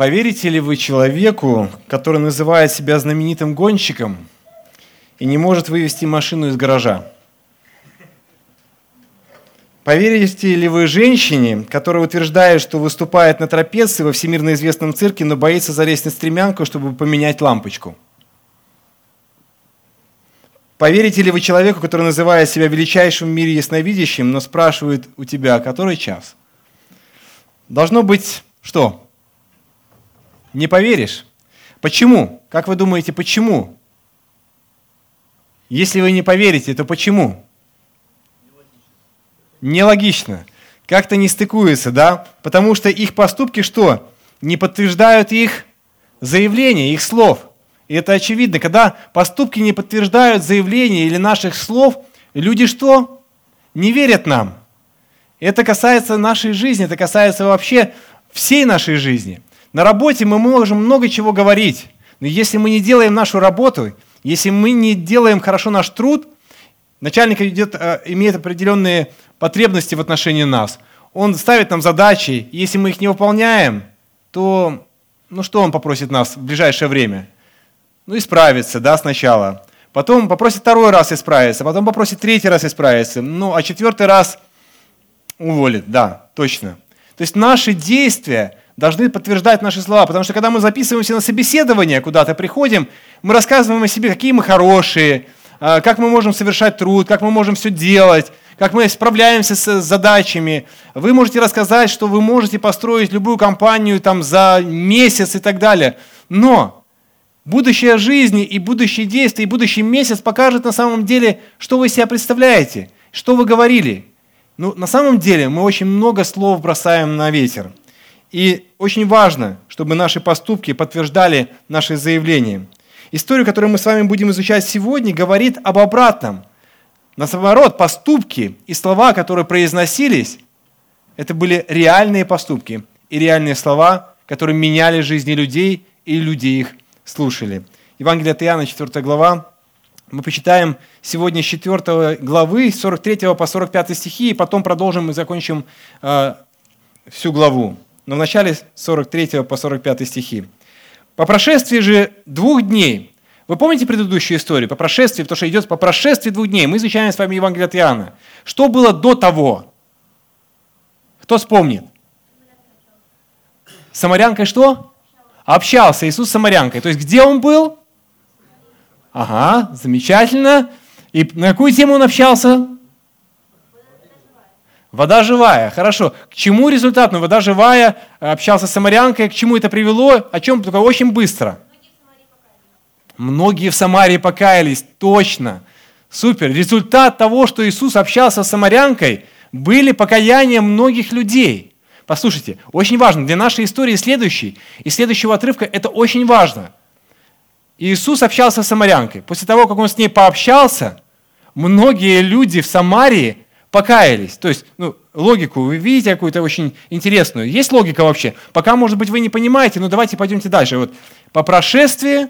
Поверите ли вы человеку, который называет себя знаменитым гонщиком и не может вывести машину из гаража? Поверите ли вы женщине, которая утверждает, что выступает на трапеции во всемирно известном цирке, но боится залезть на стремянку, чтобы поменять лампочку? Поверите ли вы человеку, который называет себя величайшим в мире ясновидящим, но спрашивает у тебя, который час? Должно быть что? Не поверишь. Почему? Как вы думаете, почему? Если вы не поверите, то почему? Нелогично. Как-то не стыкуется, да? Потому что их поступки что? Не подтверждают их заявления, их слов. И это очевидно. Когда поступки не подтверждают заявления или наших слов, люди что? Не верят нам. Это касается нашей жизни, это касается вообще всей нашей жизни. На работе мы можем много чего говорить, но если мы не делаем нашу работу, если мы не делаем хорошо наш труд, начальник идет, э, имеет определенные потребности в отношении нас. Он ставит нам задачи, и если мы их не выполняем, то ну что он попросит нас в ближайшее время? Ну, исправиться, да, сначала. Потом попросит второй раз исправиться, потом попросит третий раз исправиться. Ну, а четвертый раз уволит, да, точно. То есть наши действия должны подтверждать наши слова, потому что когда мы записываемся на собеседование, куда-то приходим, мы рассказываем о себе, какие мы хорошие, а, как мы можем совершать труд, как мы можем все делать, как мы справляемся с задачами. Вы можете рассказать, что вы можете построить любую компанию там, за месяц и так далее. Но будущее жизни и будущее действия, и будущий месяц покажет на самом деле, что вы себя представляете, что вы говорили. Ну, на самом деле мы очень много слов бросаем на ветер. И очень важно, чтобы наши поступки подтверждали наши заявления. Историю, которую мы с вами будем изучать сегодня, говорит об обратном. Наоборот, поступки и слова, которые произносились, это были реальные поступки и реальные слова, которые меняли жизни людей, и люди их слушали. Евангелие от Иоанна, 4 глава. Мы почитаем сегодня с 4 главы, 43 по 45 стихи, и потом продолжим и закончим э, всю главу но в начале 43 по 45 стихи. «По прошествии же двух дней, вы помните предыдущую историю? По прошествии, потому что идет по прошествии двух дней. Мы изучаем с вами Евангелие от Иоанна. Что было до того? Кто вспомнит? Самарянкой что? Общался Иисус с самарянкой. То есть где он был? Ага, замечательно. И на какую тему он общался? Вода живая, хорошо. К чему результат? Ну, вода живая, общался с самарянкой, к чему это привело? О чем? Только очень быстро. Многие в Самарии покаялись, точно. Супер. Результат того, что Иисус общался с самарянкой, были покаяния многих людей. Послушайте, очень важно, для нашей истории следующей и следующего отрывка это очень важно. Иисус общался с самарянкой. После того, как он с ней пообщался, многие люди в Самарии покаялись. То есть, ну, логику вы видите какую-то очень интересную. Есть логика вообще? Пока, может быть, вы не понимаете, но давайте пойдемте дальше. Вот по прошествии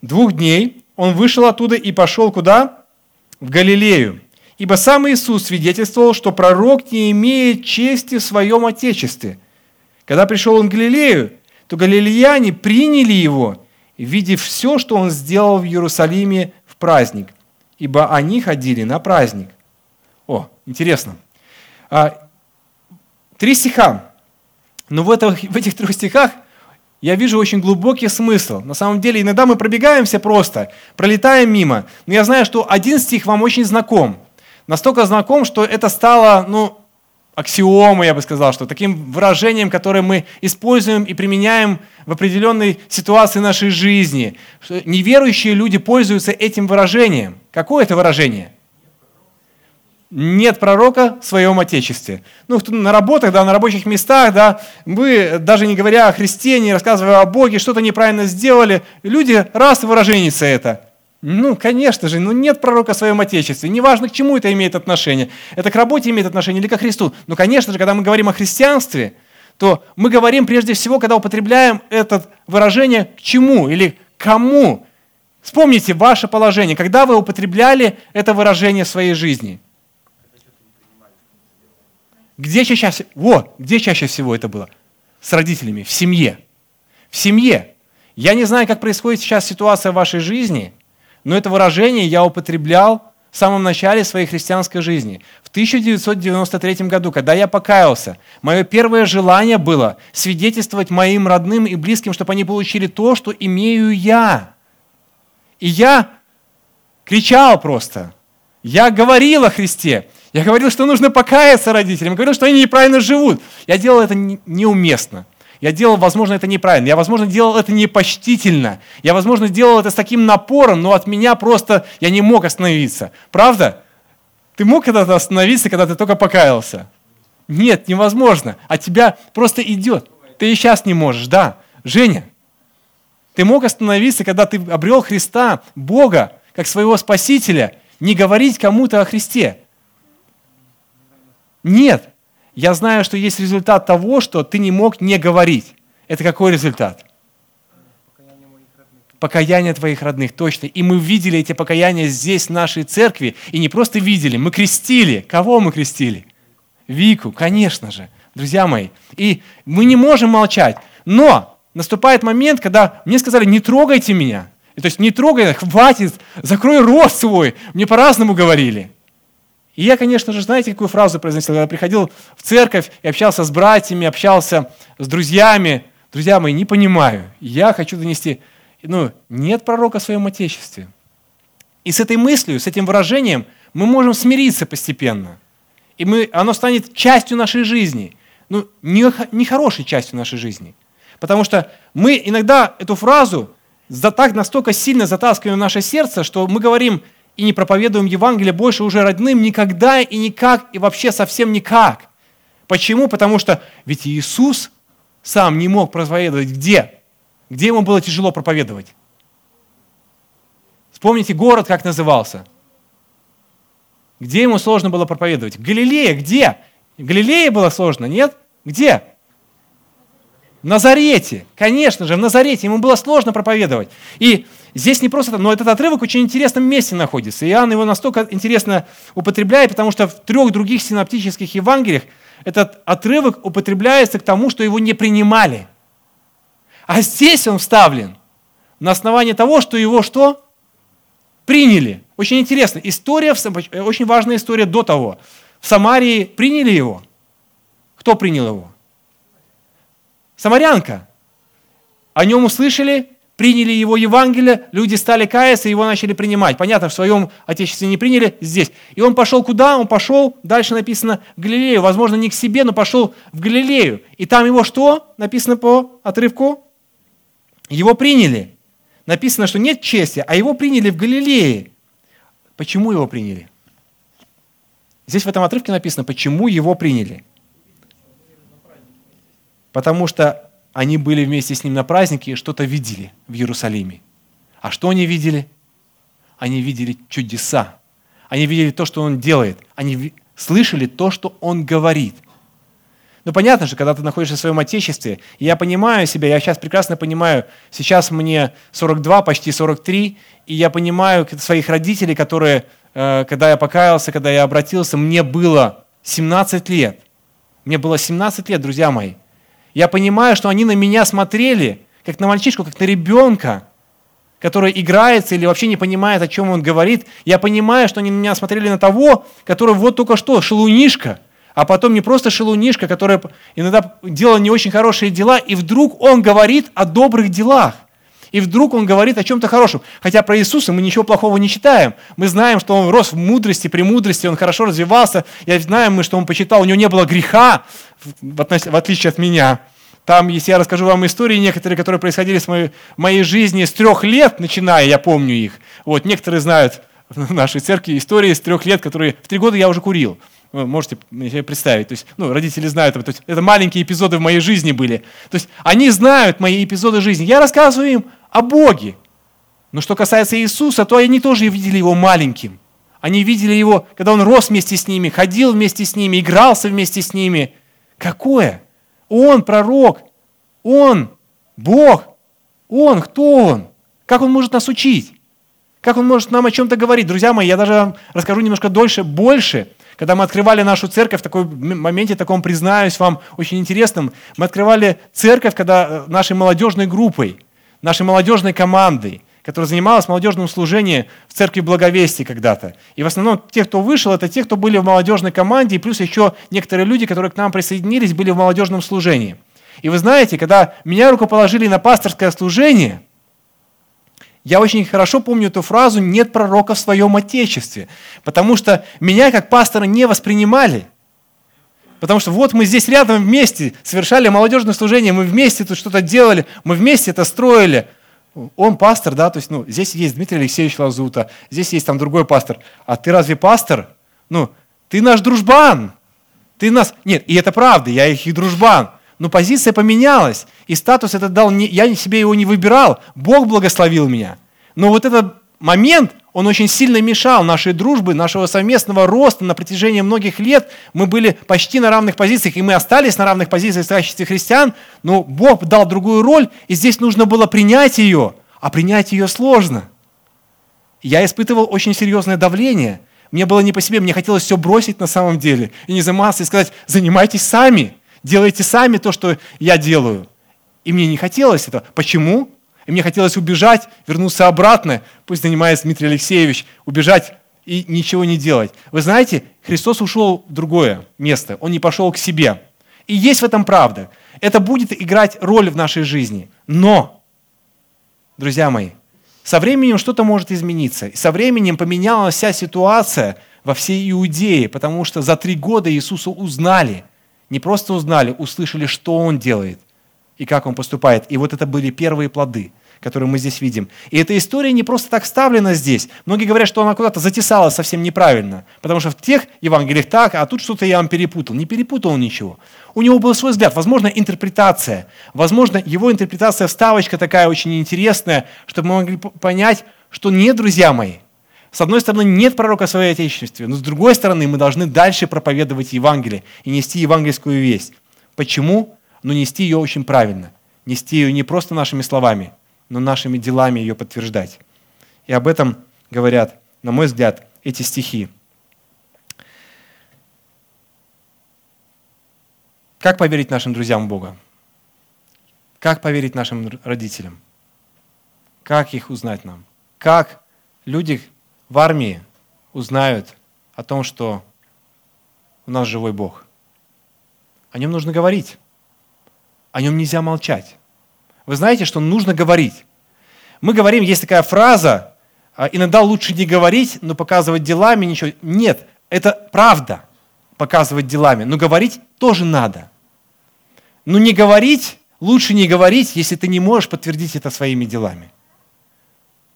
двух дней он вышел оттуда и пошел куда? В Галилею. Ибо сам Иисус свидетельствовал, что пророк не имеет чести в своем Отечестве. Когда пришел он в Галилею, то галилеяне приняли его, видев все, что он сделал в Иерусалиме в праздник, ибо они ходили на праздник. Интересно. А, три стиха. Но в, это, в этих трех стихах я вижу очень глубокий смысл. На самом деле, иногда мы пробегаемся просто, пролетаем мимо. Но я знаю, что один стих вам очень знаком. Настолько знаком, что это стало, ну, аксиомой, я бы сказал, что таким выражением, которое мы используем и применяем в определенной ситуации нашей жизни. Неверующие люди пользуются этим выражением. Какое это выражение? Нет пророка в своем Отечестве. Ну, на работах, да, на рабочих местах, да, вы, даже не говоря о Христе, не рассказывая о Боге, что-то неправильно сделали, люди раз выраженится это. Ну, конечно же, ну нет пророка в своем Отечестве. Неважно, к чему это имеет отношение. Это к работе имеет отношение или ко Христу. Но, конечно же, когда мы говорим о христианстве, то мы говорим прежде всего, когда употребляем это выражение к чему или кому. Вспомните ваше положение, когда вы употребляли это выражение в своей жизни – где чаще, вот, где чаще всего это было? с родителями в семье. В семье. Я не знаю, как происходит сейчас ситуация в вашей жизни, но это выражение я употреблял в самом начале своей христианской жизни. В 1993 году, когда я покаялся, мое первое желание было свидетельствовать моим родным и близким, чтобы они получили то, что имею я. И я кричал просто. Я говорил о Христе. Я говорил, что нужно покаяться родителям. Я говорил, что они неправильно живут. Я делал это неуместно. Я делал, возможно, это неправильно. Я, возможно, делал это непочтительно. Я, возможно, делал это с таким напором, но от меня просто я не мог остановиться. Правда? Ты мог когда-то остановиться, когда ты только покаялся? Нет, невозможно. От тебя просто идет. Ты и сейчас не можешь, да. Женя, ты мог остановиться, когда ты обрел Христа, Бога, как своего Спасителя, не говорить кому-то о Христе. Нет. Я знаю, что есть результат того, что ты не мог не говорить. Это какой результат? Покаяние твоих родных, точно. И мы видели эти покаяния здесь, в нашей церкви. И не просто видели, мы крестили. Кого мы крестили? Вику, конечно же, друзья мои. И мы не можем молчать. Но наступает момент, когда мне сказали, не трогайте меня. И, то есть не трогай, хватит, закрой рот свой. Мне по-разному говорили. И я, конечно же, знаете, какую фразу произносил? Когда приходил в церковь и общался с братьями, общался с друзьями. Друзья мои, не понимаю. Я хочу донести, ну, нет пророка в своем Отечестве. И с этой мыслью, с этим выражением мы можем смириться постепенно. И мы, оно станет частью нашей жизни. Ну, не, не частью нашей жизни. Потому что мы иногда эту фразу за так настолько сильно затаскиваем в наше сердце, что мы говорим, и не проповедуем Евангелие больше уже родным никогда и никак, и вообще совсем никак. Почему? Потому что ведь Иисус сам не мог проповедовать где? Где ему было тяжело проповедовать? Вспомните город, как назывался. Где ему сложно было проповедовать? В Галилее, где? В Галилее было сложно, нет? Где? В Назарете, конечно же, в Назарете. Ему было сложно проповедовать. И здесь не просто, но этот отрывок в очень интересном месте находится. Иоанн его настолько интересно употребляет, потому что в трех других синоптических Евангелиях этот отрывок употребляется к тому, что его не принимали. А здесь он вставлен на основании того, что его что? Приняли. Очень интересно. История, очень важная история до того. В Самарии приняли его. Кто принял его? Самарянка. О нем услышали, приняли его Евангелие, люди стали каяться, его начали принимать. Понятно, в своем отечестве не приняли, здесь. И он пошел куда? Он пошел, дальше написано, в Галилею. Возможно, не к себе, но пошел в Галилею. И там его что? Написано по отрывку? Его приняли. Написано, что нет чести, а его приняли в Галилее. Почему его приняли? Здесь в этом отрывке написано, почему его приняли – потому что они были вместе с ним на празднике и что-то видели в Иерусалиме. А что они видели? Они видели чудеса. Они видели то, что он делает. Они слышали то, что он говорит. Ну, понятно же, когда ты находишься в своем отечестве, я понимаю себя, я сейчас прекрасно понимаю, сейчас мне 42, почти 43, и я понимаю своих родителей, которые, э, когда я покаялся, когда я обратился, мне было 17 лет. Мне было 17 лет, друзья мои. Я понимаю, что они на меня смотрели, как на мальчишку, как на ребенка, который играется или вообще не понимает, о чем он говорит. Я понимаю, что они на меня смотрели на того, который вот только что, шелунишка, а потом не просто шелунишка, который иногда делал не очень хорошие дела, и вдруг он говорит о добрых делах. И вдруг он говорит о чем-то хорошем. Хотя про Иисуса мы ничего плохого не читаем. Мы знаем, что он рос в мудрости, премудрости, он хорошо развивался. Я знаем мы, что он почитал, у него не было греха, в отличие от меня. Там, если я расскажу вам истории некоторые, которые происходили в моей, моей жизни с трех лет, начиная, я помню их. Вот, некоторые знают в нашей церкви истории с трех лет, которые в три года я уже курил. Вы можете себе представить. То есть, ну, родители знают, то есть, это маленькие эпизоды в моей жизни были. То есть они знают мои эпизоды жизни. Я рассказываю им о Боге. Но что касается Иисуса, то они тоже видели его маленьким. Они видели его, когда он рос вместе с ними, ходил вместе с ними, игрался вместе с ними. Какое? Он пророк, он Бог, он, кто он? Как он может нас учить? Как он может нам о чем-то говорить? Друзья мои, я даже вам расскажу немножко дольше, больше. Когда мы открывали нашу церковь, в таком моменте, таком, признаюсь вам, очень интересным, мы открывали церковь, когда э, нашей молодежной группой, нашей молодежной командой, которая занималась молодежным служением в церкви Благовестия когда-то. И в основном те, кто вышел, это те, кто были в молодежной команде, и плюс еще некоторые люди, которые к нам присоединились, были в молодежном служении. И вы знаете, когда меня рукоположили на пасторское служение, я очень хорошо помню эту фразу «нет пророка в своем отечестве», потому что меня как пастора не воспринимали. Потому что вот мы здесь рядом вместе совершали молодежное служение, мы вместе тут что-то делали, мы вместе это строили. Он пастор, да, то есть, ну, здесь есть Дмитрий Алексеевич Лазута, здесь есть там другой пастор. А ты разве пастор? Ну, ты наш дружбан. Ты нас... Нет, и это правда, я их и дружбан. Но позиция поменялась, и статус этот дал, не, я себе его не выбирал, Бог благословил меня. Но вот этот момент, он очень сильно мешал нашей дружбе, нашего совместного роста на протяжении многих лет. Мы были почти на равных позициях, и мы остались на равных позициях в качестве христиан, но Бог дал другую роль, и здесь нужно было принять ее, а принять ее сложно. Я испытывал очень серьезное давление. Мне было не по себе, мне хотелось все бросить на самом деле, и не заниматься, и сказать, занимайтесь сами – Делайте сами то, что я делаю. И мне не хотелось этого. Почему? И мне хотелось убежать, вернуться обратно, пусть занимается Дмитрий Алексеевич, убежать и ничего не делать. Вы знаете, Христос ушел в другое место, Он не пошел к себе. И есть в этом правда. Это будет играть роль в нашей жизни. Но, друзья мои, со временем что-то может измениться. И со временем поменялась вся ситуация во всей Иудее, потому что за три года Иисуса узнали – не просто узнали, услышали, что Он делает и как Он поступает. И вот это были первые плоды, которые мы здесь видим. И эта история не просто так вставлена здесь. Многие говорят, что она куда-то затесалась совсем неправильно, потому что в тех Евангелиях так, а тут что-то я вам перепутал. Не перепутал он ничего. У него был свой взгляд, возможно, интерпретация. Возможно, его интерпретация, вставочка такая очень интересная, чтобы мы могли понять, что нет, друзья мои, с одной стороны, нет пророка в своей отечестве, но с другой стороны, мы должны дальше проповедовать Евангелие и нести евангельскую весть. Почему? Ну, нести ее очень правильно. Нести ее не просто нашими словами, но нашими делами ее подтверждать. И об этом говорят, на мой взгляд, эти стихи. Как поверить нашим друзьям Бога? Как поверить нашим родителям? Как их узнать нам? Как люди, в армии узнают о том, что у нас живой Бог. О нем нужно говорить. О нем нельзя молчать. Вы знаете, что нужно говорить. Мы говорим, есть такая фраза, «А, иногда лучше не говорить, но показывать делами ничего. Нет, это правда, показывать делами, но говорить тоже надо. Но не говорить, лучше не говорить, если ты не можешь подтвердить это своими делами.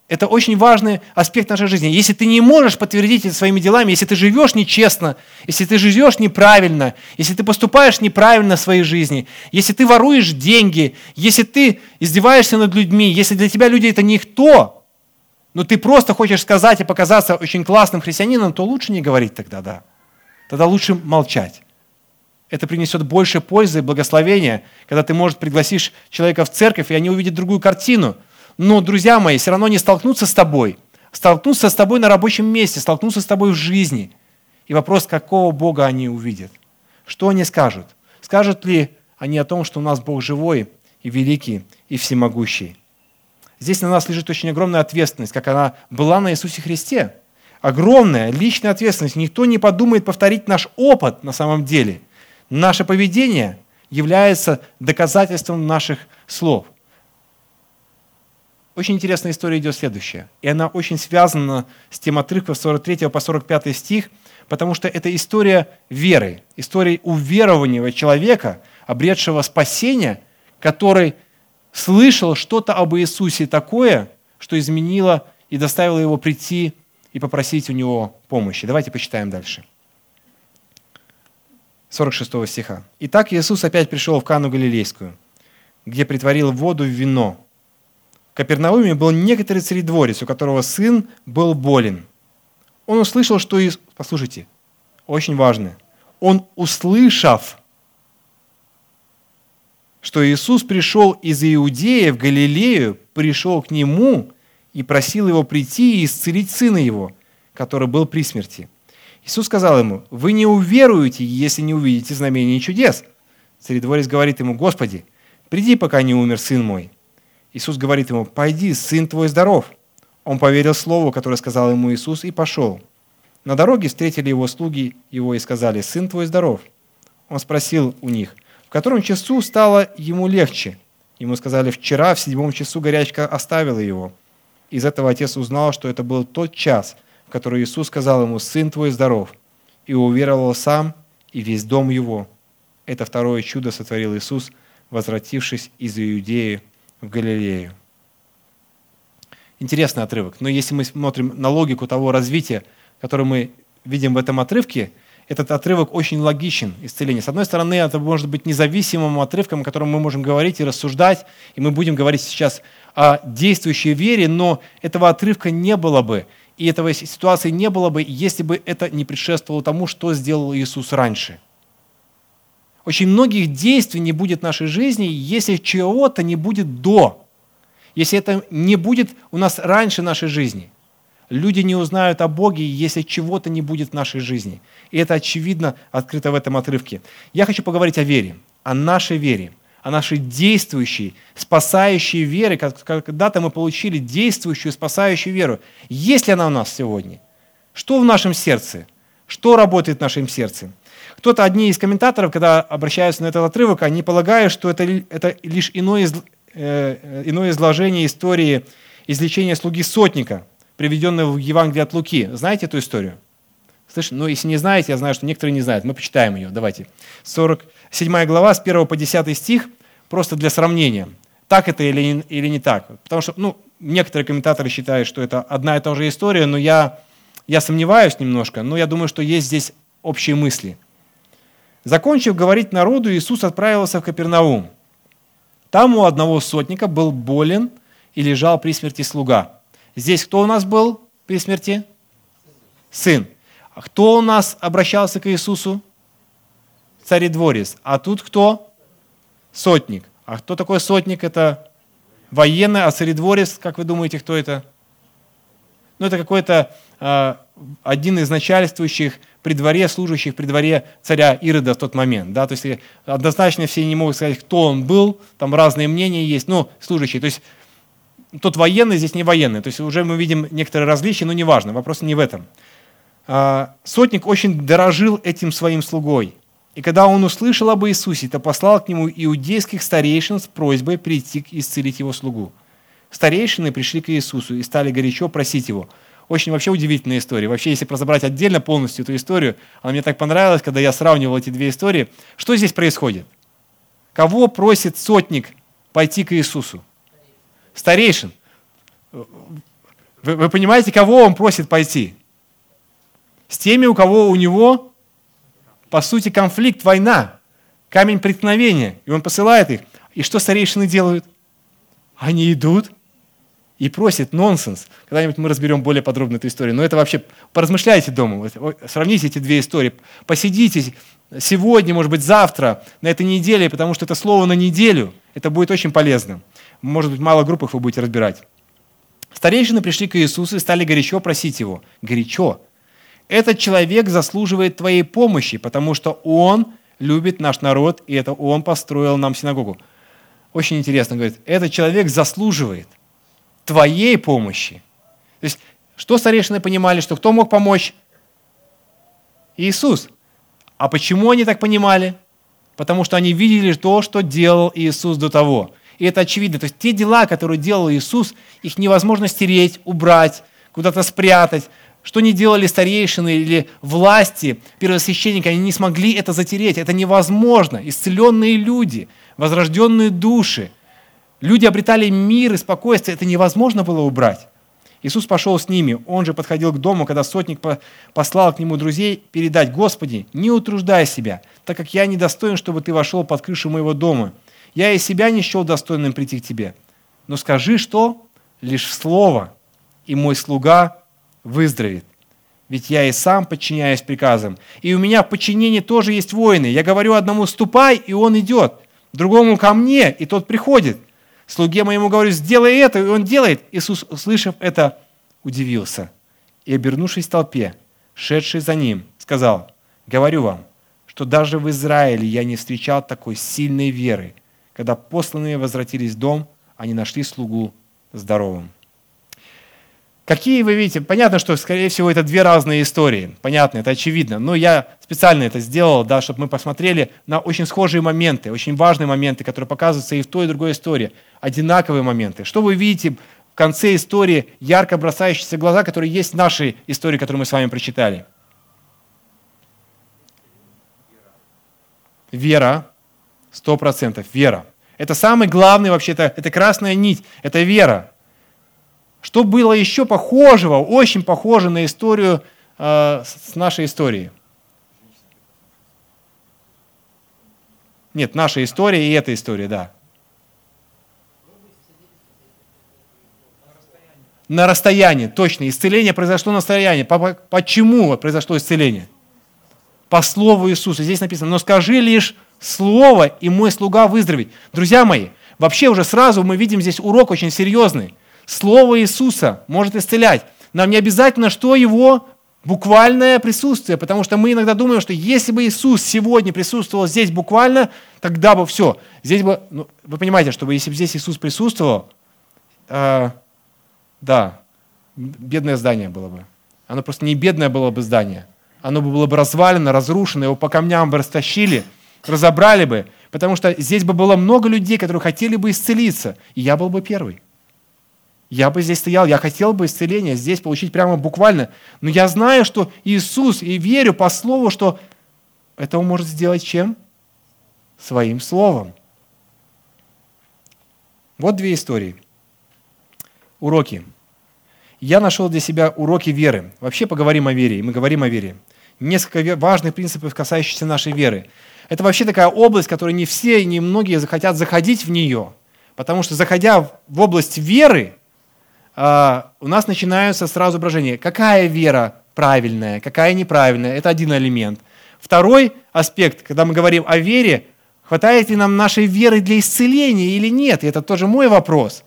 Это очень важный аспект нашей жизни. Если ты не можешь подтвердить это своими делами, если ты живешь нечестно, если ты живешь неправильно, если ты поступаешь неправильно в своей жизни, если ты воруешь деньги, если ты издеваешься над людьми, если для тебя люди это никто, но ты просто хочешь сказать и показаться очень классным христианином, то лучше не говорить тогда, да. Тогда лучше молчать. Это принесет больше пользы и благословения, когда ты, может, пригласишь человека в церковь, и они увидят другую картину – но, друзья мои, все равно не столкнутся с тобой. Столкнутся с тобой на рабочем месте, столкнутся с тобой в жизни. И вопрос, какого Бога они увидят? Что они скажут? Скажут ли они о том, что у нас Бог живой и великий и всемогущий? Здесь на нас лежит очень огромная ответственность, как она была на Иисусе Христе. Огромная личная ответственность. Никто не подумает повторить наш опыт на самом деле. Наше поведение является доказательством наших слов. Очень интересная история идет следующая. И она очень связана с тем отрывком 43 по 45 стих, потому что это история веры, история уверования человека, обретшего спасение, который слышал что-то об Иисусе такое, что изменило и доставило его прийти и попросить у него помощи. Давайте почитаем дальше. 46 стиха. «Итак, Иисус опять пришел в Кану Галилейскую, где притворил воду в вино. Капернауме был некоторый царедворец, у которого сын был болен. Он услышал, что Иисус... Послушайте, очень важно. Он, услышав, что Иисус пришел из Иудеи в Галилею, пришел к нему и просил его прийти и исцелить сына его, который был при смерти. Иисус сказал ему, вы не уверуете, если не увидите знамения и чудес. Царедворец говорит ему, Господи, приди, пока не умер сын мой. Иисус говорит ему, пойди, сын твой здоров. Он поверил слову, которое сказал ему Иисус, и пошел. На дороге встретили его слуги его и сказали, сын твой здоров. Он спросил у них, в котором часу стало ему легче. Ему сказали, вчера в седьмом часу горячка оставила его. Из этого отец узнал, что это был тот час, в который Иисус сказал ему, «Сын твой здоров», и уверовал сам и весь дом его. Это второе чудо сотворил Иисус, возвратившись из Иудеи в Галилею. Интересный отрывок. Но если мы смотрим на логику того развития, которое мы видим в этом отрывке, этот отрывок очень логичен, исцеление. С одной стороны, это может быть независимым отрывком, о котором мы можем говорить и рассуждать, и мы будем говорить сейчас о действующей вере, но этого отрывка не было бы, и этого ситуации не было бы, если бы это не предшествовало тому, что сделал Иисус раньше. Очень многих действий не будет в нашей жизни, если чего-то не будет до, если это не будет у нас раньше нашей жизни. Люди не узнают о Боге, если чего-то не будет в нашей жизни. И это очевидно открыто в этом отрывке. Я хочу поговорить о вере, о нашей вере – о нашей действующей, спасающей вере. Когда-то мы получили действующую, спасающую веру. Есть ли она у нас сегодня? Что в нашем сердце? Что работает в нашем сердце? Кто-то, одни из комментаторов, когда обращаются на этот отрывок, они полагают, что это, это лишь иное, из, э, иное изложение истории излечения слуги сотника, приведенного в Евангелии от Луки. Знаете эту историю? Слышь, ну если не знаете, я знаю, что некоторые не знают. Мы почитаем ее. Давайте. 47 глава, с 1 по 10 стих просто для сравнения, так это или, или не так. Потому что ну, некоторые комментаторы считают, что это одна и та же история, но я, я сомневаюсь немножко, но я думаю, что есть здесь общие мысли. Закончив говорить народу, Иисус отправился в Капернаум. Там у одного сотника был болен и лежал при смерти слуга. Здесь кто у нас был при смерти? Сын. А кто у нас обращался к Иисусу? Царедворец. А тут кто? сотник. А кто такой сотник? Это военный, а царедворец, как вы думаете, кто это? Ну, это какой-то э, один из начальствующих при дворе, служащих при дворе царя Ирода в тот момент. Да? То есть однозначно все не могут сказать, кто он был, там разные мнения есть, ну, служащий. То есть тот военный, здесь не военный. То есть уже мы видим некоторые различия, но неважно, вопрос не в этом. А, сотник очень дорожил этим своим слугой. И когда он услышал об Иисусе, то послал к нему иудейских старейшин с просьбой прийти исцелить его слугу. Старейшины пришли к Иисусу и стали горячо просить его. Очень вообще удивительная история. Вообще, если разобрать отдельно полностью эту историю, она мне так понравилась, когда я сравнивал эти две истории. Что здесь происходит? Кого просит сотник пойти к Иисусу? Старейшин. Вы, вы понимаете, кого он просит пойти? С теми, у кого у него по сути, конфликт, война, камень преткновения. И он посылает их. И что старейшины делают? Они идут и просят нонсенс. Когда-нибудь мы разберем более подробно эту историю. Но это вообще, поразмышляйте дома, сравните эти две истории. Посидите сегодня, может быть, завтра, на этой неделе, потому что это слово на неделю, это будет очень полезно. Может быть, мало группах вы будете разбирать. Старейшины пришли к Иисусу и стали горячо просить Его. Горячо этот человек заслуживает твоей помощи, потому что он любит наш народ, и это он построил нам синагогу. Очень интересно, говорит, этот человек заслуживает твоей помощи. То есть, что старейшины понимали, что кто мог помочь? Иисус. А почему они так понимали? Потому что они видели то, что делал Иисус до того. И это очевидно. То есть те дела, которые делал Иисус, их невозможно стереть, убрать, куда-то спрятать. Что не делали старейшины или власти, первосвященники, они не смогли это затереть. Это невозможно. Исцеленные люди, возрожденные души, люди обретали мир и спокойствие. Это невозможно было убрать. Иисус пошел с ними. Он же подходил к дому, когда сотник послал к нему друзей передать, «Господи, не утруждай себя, так как я недостоин, чтобы ты вошел под крышу моего дома. Я и себя не счел достойным прийти к тебе. Но скажи, что? Лишь слово, и мой слуга выздоровеет. Ведь я и сам подчиняюсь приказам. И у меня в подчинении тоже есть воины. Я говорю одному «ступай», и он идет. Другому «ко мне», и тот приходит. Слуге моему говорю «сделай это», и он делает. Иисус, услышав это, удивился. И, обернувшись в толпе, шедший за ним, сказал, говорю вам, что даже в Израиле я не встречал такой сильной веры. Когда посланные возвратились в дом, они нашли слугу здоровым. Какие вы видите? Понятно, что, скорее всего, это две разные истории. Понятно, это очевидно. Но я специально это сделал, да, чтобы мы посмотрели на очень схожие моменты, очень важные моменты, которые показываются и в той, и в другой истории. Одинаковые моменты. Что вы видите в конце истории, ярко бросающиеся глаза, которые есть в нашей истории, которую мы с вами прочитали? Вера. Сто процентов. Вера. Это самый главный вообще, это, это красная нить, это вера. Что было еще похожего, очень похоже на историю э, с нашей историей? Нет, наша история и эта история, да. На расстоянии, точно. Исцеление произошло на расстоянии. Почему произошло исцеление? По слову Иисуса. Здесь написано, но скажи лишь слово, и мой слуга выздоровеет. Друзья мои, вообще уже сразу мы видим здесь урок очень серьезный. Слово Иисуса может исцелять. Нам не обязательно, что его буквальное присутствие, потому что мы иногда думаем, что если бы Иисус сегодня присутствовал здесь буквально, тогда бы все. Здесь бы, ну, вы понимаете, чтобы если бы здесь Иисус присутствовал, э, да, бедное здание было бы. Оно просто не бедное было бы здание. Оно бы было бы развалено, разрушено, его по камням бы растащили, разобрали бы, потому что здесь бы было много людей, которые хотели бы исцелиться, и я был бы первый. Я бы здесь стоял, я хотел бы исцеление здесь получить прямо буквально. Но я знаю, что Иисус, и верю по слову, что это Он может сделать чем? Своим словом. Вот две истории. Уроки. Я нашел для себя уроки веры. Вообще поговорим о вере, и мы говорим о вере. Несколько важных принципов, касающихся нашей веры. Это вообще такая область, которой не все, не многие захотят заходить в нее. Потому что заходя в область веры, у нас начинаются сразу брожения. Какая вера правильная, какая неправильная? Это один элемент. Второй аспект, когда мы говорим о вере, хватает ли нам нашей веры для исцеления или нет? И это тоже мой вопрос.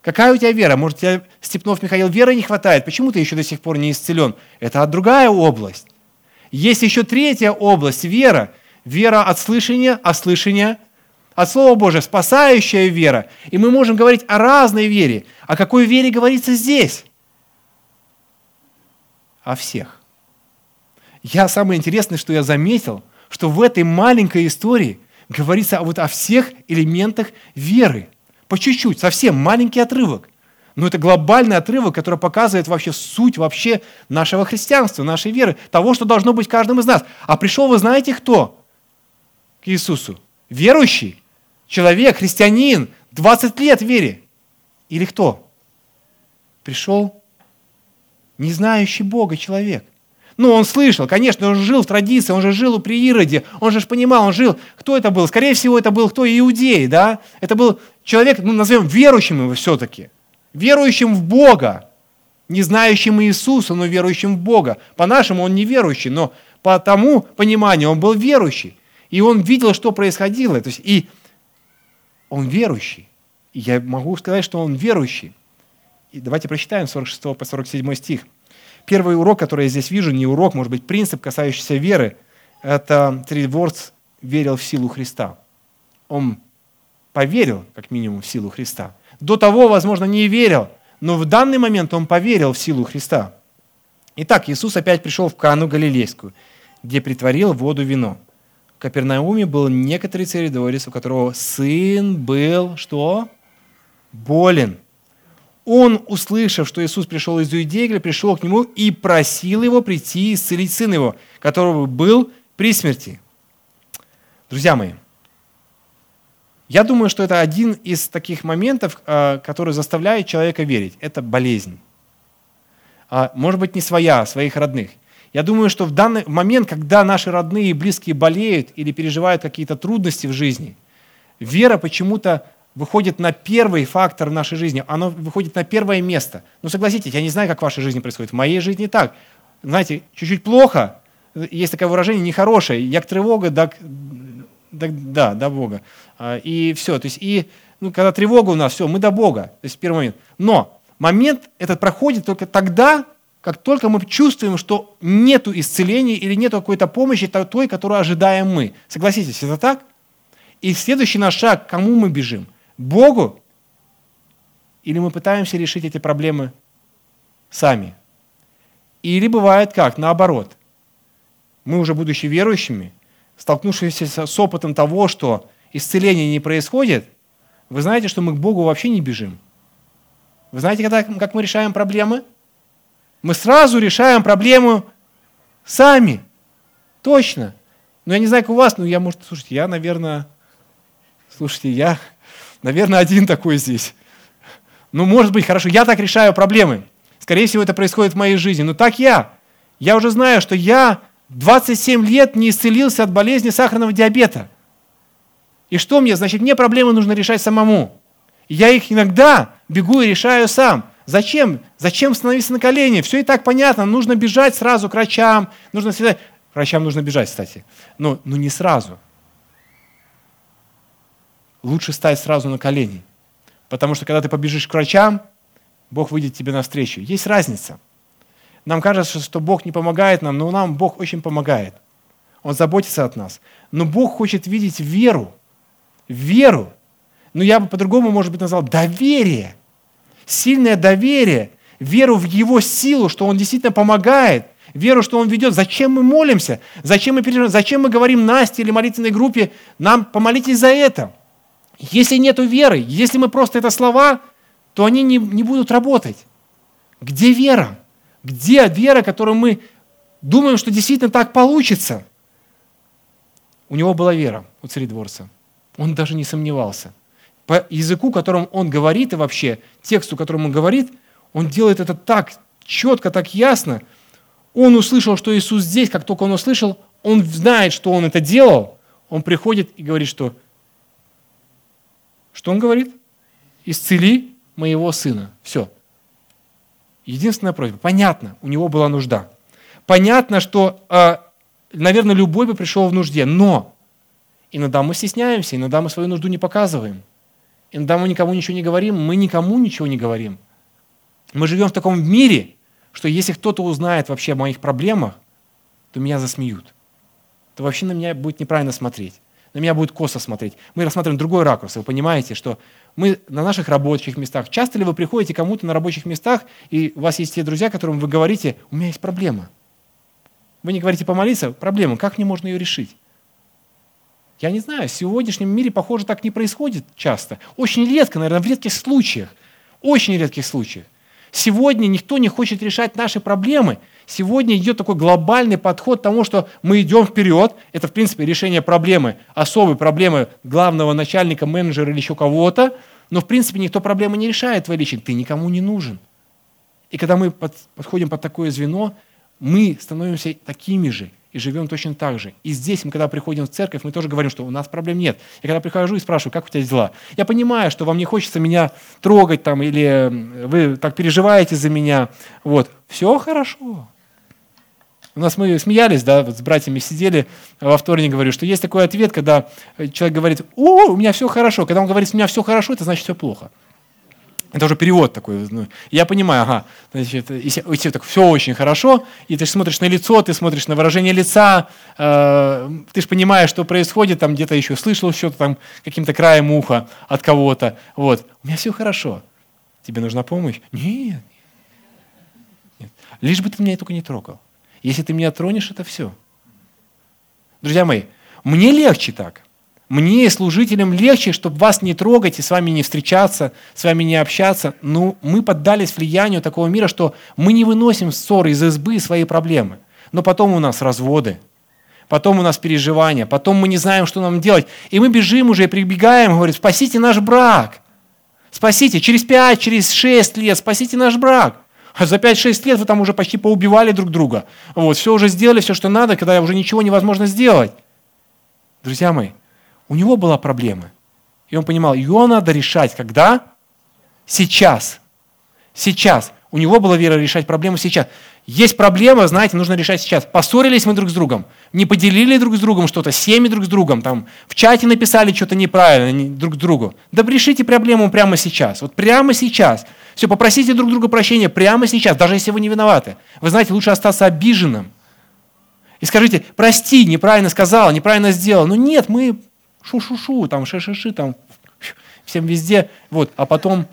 Какая у тебя вера? Может, у тебя, Степнов Михаил, веры не хватает? Почему ты еще до сих пор не исцелен? Это другая область. Есть еще третья область – вера. Вера от слышания, а слышание от Слова Божия, спасающая вера. И мы можем говорить о разной вере. О какой вере говорится здесь? О всех. Я самое интересное, что я заметил, что в этой маленькой истории говорится вот о всех элементах веры. По чуть-чуть, совсем маленький отрывок. Но это глобальный отрывок, который показывает вообще суть вообще нашего христианства, нашей веры, того, что должно быть каждым из нас. А пришел, вы знаете, кто? К Иисусу. Верующий человек, христианин, 20 лет в вере. Или кто? Пришел не знающий Бога человек. Ну, он слышал, конечно, он жил в традиции, он же жил у Приироде, он же понимал, он жил. Кто это был? Скорее всего, это был кто? Иудей, да? Это был человек, ну, назовем верующим его все-таки. Верующим в Бога. Не знающим Иисуса, но верующим в Бога. По-нашему он не верующий, но по тому пониманию он был верующий. И он видел, что происходило. То есть, и он верующий. И я могу сказать, что он верующий. И давайте прочитаем 46 по 47 стих. Первый урок, который я здесь вижу, не урок, может быть, принцип, касающийся веры, это Тридворц верил в силу Христа. Он поверил, как минимум, в силу Христа. До того, возможно, не верил, но в данный момент он поверил в силу Христа. Итак, Иисус опять пришел в Кану Галилейскую, где притворил воду вино. Капернауме был некоторый царедорис, у которого сын был что? Болен. Он, услышав, что Иисус пришел из Иудеи, пришел к нему и просил его прийти и исцелить сына его, которого был при смерти. Друзья мои, я думаю, что это один из таких моментов, а, который заставляет человека верить. Это болезнь. А, может быть, не своя, а своих родных. Я думаю, что в данный момент, когда наши родные и близкие болеют или переживают какие-то трудности в жизни, вера почему-то выходит на первый фактор в нашей жизни, она выходит на первое место. Ну согласитесь, я не знаю, как в вашей жизни происходит. В моей жизни так. Знаете, чуть-чуть плохо, есть такое выражение, нехорошее, як тревога, да, да, да, до Бога. А, и все. То есть, и, ну, когда тревога у нас, все, мы до Бога. То есть, первый момент. Но момент этот проходит только тогда, как только мы чувствуем, что нет исцеления или нет какой-то помощи той, которую ожидаем мы. Согласитесь, это так? И следующий наш шаг, кому мы бежим? Богу? Или мы пытаемся решить эти проблемы сами? Или бывает как? Наоборот. Мы уже будучи верующими, столкнувшись с опытом того, что исцеление не происходит, вы знаете, что мы к Богу вообще не бежим. Вы знаете, как мы решаем проблемы? Мы сразу решаем проблему сами. Точно. Но я не знаю, как у вас, но я, может, слушайте, я, наверное, слушайте, я, наверное, один такой здесь. Ну, может быть, хорошо, я так решаю проблемы. Скорее всего, это происходит в моей жизни. Но так я. Я уже знаю, что я 27 лет не исцелился от болезни сахарного диабета. И что мне? Значит, мне проблемы нужно решать самому. Я их иногда бегу и решаю сам. Зачем? Зачем становиться на колени? Все и так понятно. Нужно бежать сразу к врачам. Нужно всегда... К врачам нужно бежать, кстати. Но, но не сразу. Лучше стать сразу на колени. Потому что когда ты побежишь к врачам, Бог выйдет тебе навстречу. Есть разница. Нам кажется, что Бог не помогает нам, но нам Бог очень помогает. Он заботится от нас. Но Бог хочет видеть веру. Веру. Ну, я бы по-другому, может быть, назвал доверие. Сильное доверие. Веру в Его силу, что Он действительно помогает. Веру, что Он ведет. Зачем мы молимся? Зачем мы, переживаем? Зачем мы говорим Насте или молитвенной группе? Нам помолитесь за это. Если нет веры, если мы просто это слова, то они не, не будут работать. Где вера? Где вера, которую мы думаем, что действительно так получится? У него была вера, у царедворца. Он даже не сомневался. По языку, которым он говорит, и вообще тексту, которым он говорит, он делает это так четко, так ясно. Он услышал, что Иисус здесь, как только он услышал, он знает, что он это делал, он приходит и говорит, что... Что он говорит? Исцели моего сына. Все. Единственная просьба. Понятно, у него была нужда. Понятно, что, э, наверное, любой бы пришел в нужде, но иногда мы стесняемся, иногда мы свою нужду не показываем. Иногда мы никому ничего не говорим, мы никому ничего не говорим. Мы живем в таком мире, что если кто-то узнает вообще о моих проблемах, то меня засмеют. То вообще на меня будет неправильно смотреть. На меня будет косо смотреть. Мы рассматриваем другой ракурс. Вы понимаете, что мы на наших рабочих местах. Часто ли вы приходите кому-то на рабочих местах, и у вас есть те друзья, которым вы говорите, у меня есть проблема. Вы не говорите помолиться, проблема, как мне можно ее решить? Я не знаю, в сегодняшнем мире, похоже, так не происходит часто. Очень редко, наверное, в редких случаях. Очень редких случаях. Сегодня никто не хочет решать наши проблемы. Сегодня идет такой глобальный подход к тому, что мы идем вперед. Это, в принципе, решение проблемы, особой проблемы главного начальника, менеджера или еще кого-то. Но, в принципе, никто проблемы не решает твои личные. Ты никому не нужен. И когда мы подходим под такое звено, мы становимся такими же и живем точно так же. И здесь, мы, когда приходим в церковь, мы тоже говорим, что у нас проблем нет. Я когда прихожу и спрашиваю, как у тебя дела, я понимаю, что вам не хочется меня трогать там, или вы так переживаете за меня. Вот. Все хорошо. У нас мы смеялись, да, вот с братьями сидели во вторник, говорю, что есть такой ответ, когда человек говорит, о, у меня все хорошо. Когда он говорит, у меня все хорошо, это значит все плохо. Это уже перевод такой. Ну, я понимаю, ага, значит, если, если так все очень хорошо, и ты смотришь на лицо, ты смотришь на выражение лица, э, ты же понимаешь, что происходит, там где-то еще слышал что-то там каким-то краем уха от кого-то. Вот, у меня все хорошо. Тебе нужна помощь? Нет. Нет. Лишь бы ты меня только не трогал. Если ты меня тронешь, это все. Друзья мои, мне легче так – мне, служителям, легче, чтобы вас не трогать и с вами не встречаться, с вами не общаться. Ну, мы поддались влиянию такого мира, что мы не выносим ссоры из избы и свои проблемы. Но потом у нас разводы, потом у нас переживания, потом мы не знаем, что нам делать. И мы бежим уже и прибегаем, говорит, спасите наш брак. Спасите, через 5, через 6 лет спасите наш брак. А за 5-6 лет вы там уже почти поубивали друг друга. Вот, все уже сделали, все, что надо, когда уже ничего невозможно сделать. Друзья мои, у него была проблема. И он понимал, ее надо решать когда? Сейчас. Сейчас. У него была вера решать проблему сейчас. есть проблема, знаете, нужно решать сейчас. Поссорились мы друг с другом, не поделили друг с другом что-то, семьи друг с другом, там, в чате написали что-то неправильно друг другу. Да решите проблему прямо сейчас. Вот прямо сейчас. Все, попросите друг друга прощения прямо сейчас, даже если вы не виноваты. Вы знаете, лучше остаться обиженным. И скажите, прости, неправильно сказал, неправильно сделал. Ну нет, мы шу-шу-шу, там, ши-ши-ши, там, всем везде. Вот, а потом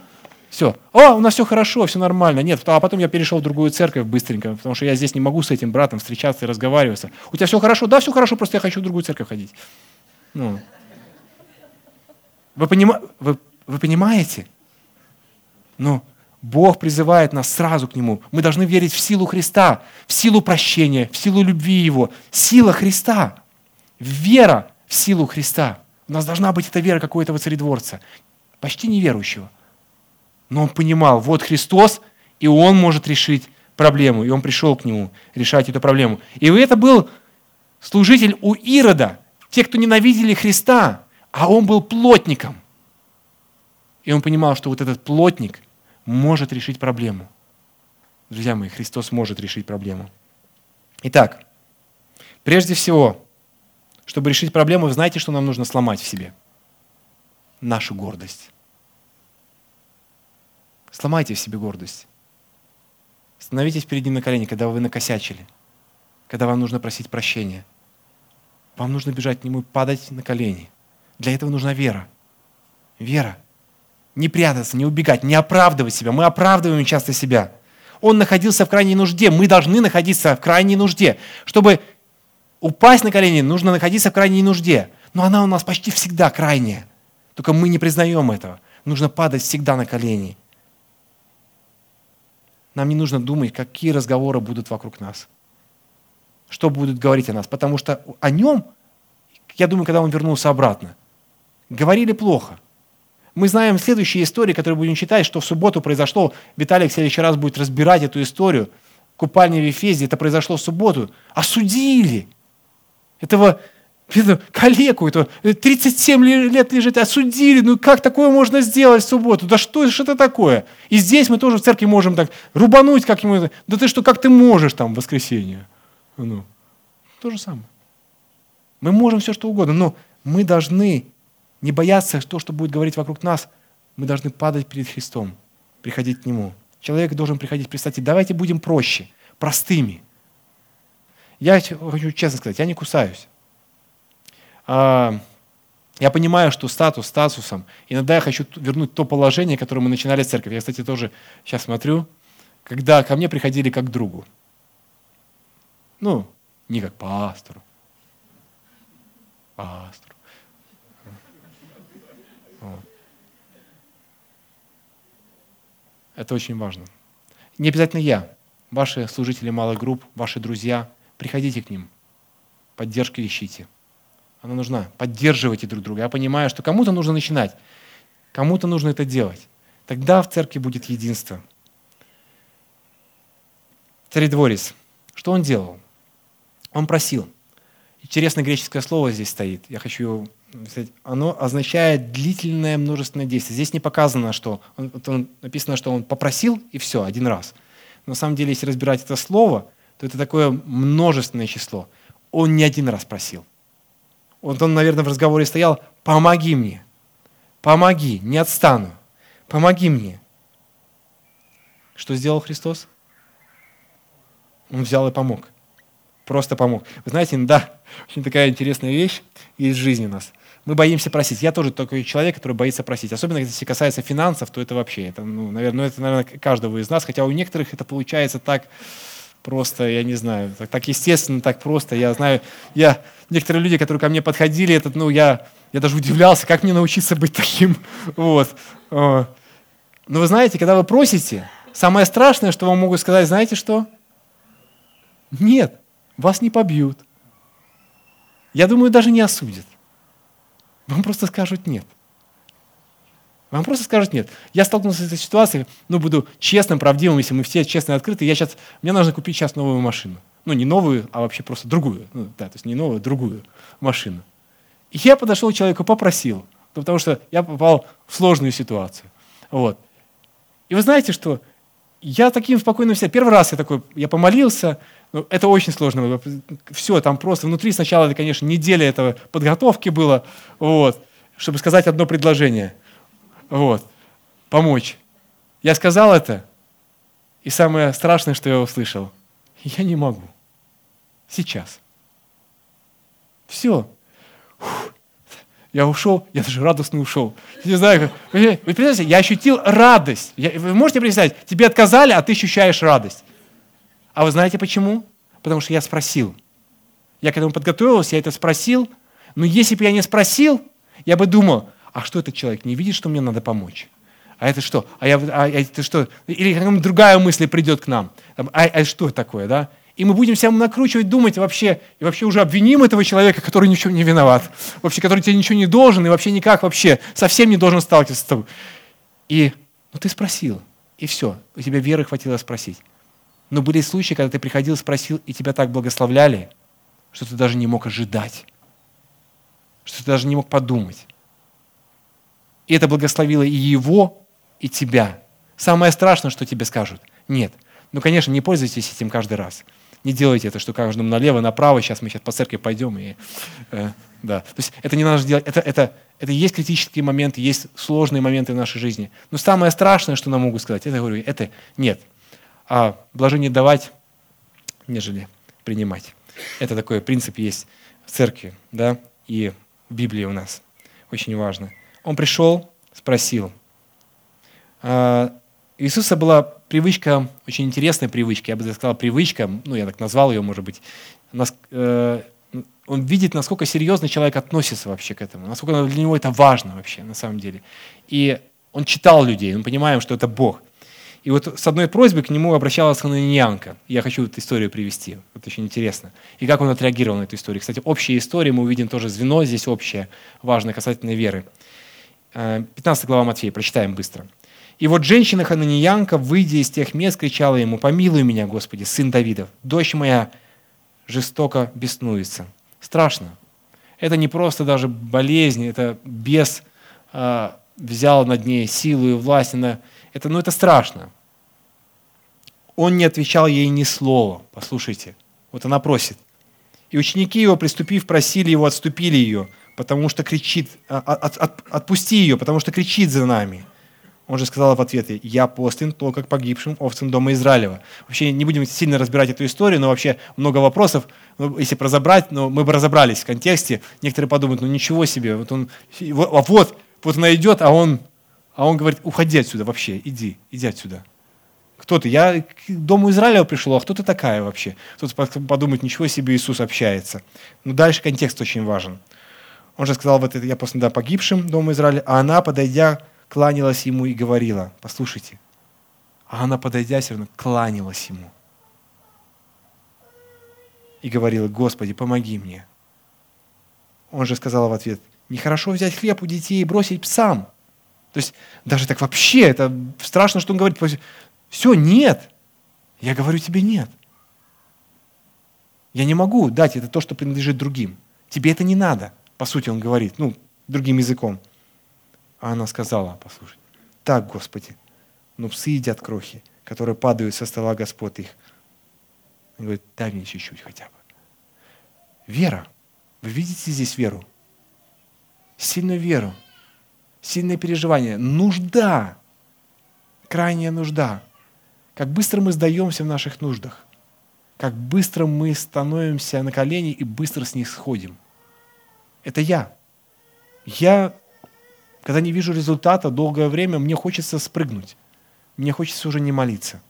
все. О, у нас все хорошо, все нормально. Нет, а потом я перешел в другую церковь быстренько, потому что я здесь не могу с этим братом встречаться и разговариваться. У тебя все хорошо? Да, все хорошо, просто я хочу в другую церковь ходить. Ну. Вы, понима... вы, вы понимаете? Ну, Бог призывает нас сразу к Нему. Мы должны верить в силу Христа, в силу прощения, в силу любви Его. Сила Христа. Вера в силу Христа. У нас должна быть эта вера какого-то царедворца, почти неверующего. Но он понимал, вот Христос, и он может решить проблему. И он пришел к нему решать эту проблему. И это был служитель у Ирода, те, кто ненавидели Христа, а он был плотником. И он понимал, что вот этот плотник может решить проблему. Друзья мои, Христос может решить проблему. Итак, прежде всего, чтобы решить проблему, знаете, что нам нужно сломать в себе? Нашу гордость. Сломайте в себе гордость. Становитесь перед Ним на колени, когда вы накосячили, когда вам нужно просить прощения. Вам нужно бежать к Нему и падать на колени. Для этого нужна вера. Вера. Не прятаться, не убегать, не оправдывать себя. Мы оправдываем часто себя. Он находился в крайней нужде. Мы должны находиться в крайней нужде. Чтобы упасть на колени, нужно находиться в крайней нужде. Но она у нас почти всегда крайняя. Только мы не признаем этого. Нужно падать всегда на колени. Нам не нужно думать, какие разговоры будут вокруг нас. Что будут говорить о нас. Потому что о нем, я думаю, когда он вернулся обратно, говорили плохо. Мы знаем следующие истории, которые будем читать, что в субботу произошло. Виталий в следующий раз будет разбирать эту историю. Купальня в Ефезе, это произошло в субботу. Осудили этого калеку, это 37 лет лежит, осудили, ну как такое можно сделать в субботу? Да что, что это такое? И здесь мы тоже в церкви можем так рубануть как ему, да ты что, как ты можешь там в воскресенье? Ну, то же самое. Мы можем все что угодно, но мы должны не бояться то, что будет говорить вокруг нас. Мы должны падать перед Христом, приходить к Нему. Человек должен приходить, представьте, давайте будем проще, простыми. Я хочу честно сказать, я не кусаюсь. А, я понимаю, что статус статусом. Иногда я хочу вернуть то положение, которое мы начинали с церкви. Я, кстати, тоже сейчас смотрю, когда ко мне приходили как к другу. Ну, не как пастору. Пастору. Это очень важно. Не обязательно я. Ваши служители малых групп, ваши друзья, приходите к ним. Поддержки ищите. Она нужна. Поддерживайте друг друга. Я понимаю, что кому-то нужно начинать, кому-то нужно это делать. Тогда в церкви будет единство. Царедворец, что он делал? Он просил. Интересное греческое слово здесь стоит. Я хочу его сказать. Оно означает длительное множественное действие. Здесь не показано, что он, написано, что он попросил и все, один раз. На самом деле, если разбирать это слово, то это такое множественное число. Он не один раз просил. Вот он, наверное, в разговоре стоял, помоги мне, помоги, не отстану, помоги мне. Что сделал Христос? Он взял и помог. Просто помог. Вы знаете, да, очень такая интересная вещь есть в жизни у нас. Мы боимся просить. Я тоже такой человек, который боится просить. Особенно, если касается финансов, то это вообще, это, ну, наверное, это, наверное, каждого из нас. Хотя у некоторых это получается так, просто, я не знаю, так, так естественно, так просто. Я знаю, я, некоторые люди, которые ко мне подходили, этот, ну, я, я даже удивлялся, как мне научиться быть таким. Вот. Но вы знаете, когда вы просите, самое страшное, что вам могут сказать, знаете что? Нет, вас не побьют. Я думаю, даже не осудят. Вам просто скажут нет. Вам просто скажут нет. Я столкнулся с этой ситуацией, ну, буду честным, правдивым, если мы все честные, открыты. Я сейчас, мне нужно купить сейчас новую машину. Ну, не новую, а вообще просто другую. Ну, да, то есть не новую, а другую машину. И я подошел к человеку, попросил, потому что я попал в сложную ситуацию. Вот. И вы знаете, что я таким спокойным себя. Первый раз я такой, я помолился, ну, это очень сложно. Все, там просто внутри сначала, конечно, неделя этого подготовки было, вот, чтобы сказать одно предложение. Вот, помочь. Я сказал это, и самое страшное, что я услышал, я не могу. Сейчас. Все. Фух. Я ушел, я даже радостно ушел. Не знаю, вы, вы представляете, я ощутил радость. Я, вы можете представить, тебе отказали, а ты ощущаешь радость. А вы знаете почему? Потому что я спросил. Я к этому подготовился, я это спросил. Но если бы я не спросил, я бы думал, а что этот человек не видит, что мне надо помочь? А это что? А, я, а это что? Или какая-нибудь другая мысль придет к нам. А, а что такое, да? И мы будем себя накручивать, думать вообще, и вообще уже обвиним этого человека, который ничего не виноват, вообще, который тебе ничего не должен, и вообще никак вообще совсем не должен сталкиваться с тобой. И ну, ты спросил, и все, у тебя веры хватило спросить. Но были случаи, когда ты приходил, спросил, и тебя так благословляли, что ты даже не мог ожидать, что ты даже не мог подумать. И это благословило и его, и тебя. Самое страшное, что тебе скажут. Нет. Ну, конечно, не пользуйтесь этим каждый раз. Не делайте это, что каждому налево, направо, сейчас мы сейчас по церкви пойдем. И, э, да. То есть это не надо делать. Это, это, это есть критические моменты, есть сложные моменты в нашей жизни. Но самое страшное, что нам могут сказать, это, говорю, это нет. А блажение давать, нежели принимать. Это такой принцип есть в церкви, да, и в Библии у нас. Очень важно. Он пришел, спросил. А, Иисуса была привычка, очень интересная привычка, я бы сказал привычка, ну я так назвал ее, может быть, нас, э, он видит, насколько серьезно человек относится вообще к этому, насколько для него это важно вообще на самом деле. И он читал людей, мы понимаем, что это Бог. И вот с одной просьбой к нему обращалась Хананьянка. Я хочу эту историю привести. Это очень интересно. И как он отреагировал на эту историю. Кстати, общая история, мы увидим тоже звено здесь общее, важное, касательно веры. 15 э, глава Матфея, прочитаем быстро. И вот женщина Хананьянка, выйдя из тех мест, кричала ему, «Помилуй меня, Господи, сын Давидов, дочь моя жестоко беснуется». Страшно. Это не просто даже болезнь, это бес э, взял над ней силу и власть. Она, это, ну, это страшно. Он не отвечал ей ни слова. Послушайте, вот она просит. И ученики его, приступив, просили его, отступили ее, потому что кричит, «А, а, от, от, отпусти ее, потому что кричит за нами. Он же сказал в ответ, я послан только к погибшим овцам дома Израилева. Вообще не будем сильно разбирать эту историю, но вообще много вопросов, ну, если разобрать, но мы бы разобрались в контексте. Некоторые подумают, ну ничего себе, вот он, а вот, вот она идет, а он, а он говорит, уходи отсюда вообще, иди, иди отсюда. Кто ты? Я к дому Израиля пришел, а кто ты такая вообще? Кто-то подумает, ничего себе, Иисус общается. Но дальше контекст очень важен. Он же сказал, вот это я послан да, погибшим дому Израиля, а она, подойдя кланялась ему и говорила, послушайте, а она, подойдя, все равно кланялась ему. И говорила, Господи, помоги мне. Он же сказал в ответ, нехорошо взять хлеб у детей и бросить псам. То есть даже так вообще, это страшно, что он говорит, все, нет. Я говорю тебе нет. Я не могу дать это то, что принадлежит другим. Тебе это не надо, по сути, он говорит, ну, другим языком. А она сказала, послушай, так, Господи, но псы едят крохи, которые падают со стола Господь их. Он говорит, дай мне чуть-чуть хотя бы. Вера. Вы видите здесь веру? Сильную веру. Сильное переживание. Нужда. Крайняя нужда. Как быстро мы сдаемся в наших нуждах. Как быстро мы становимся на колени и быстро с них сходим. Это я. Я когда не вижу результата долгое время, мне хочется спрыгнуть. Мне хочется уже не молиться.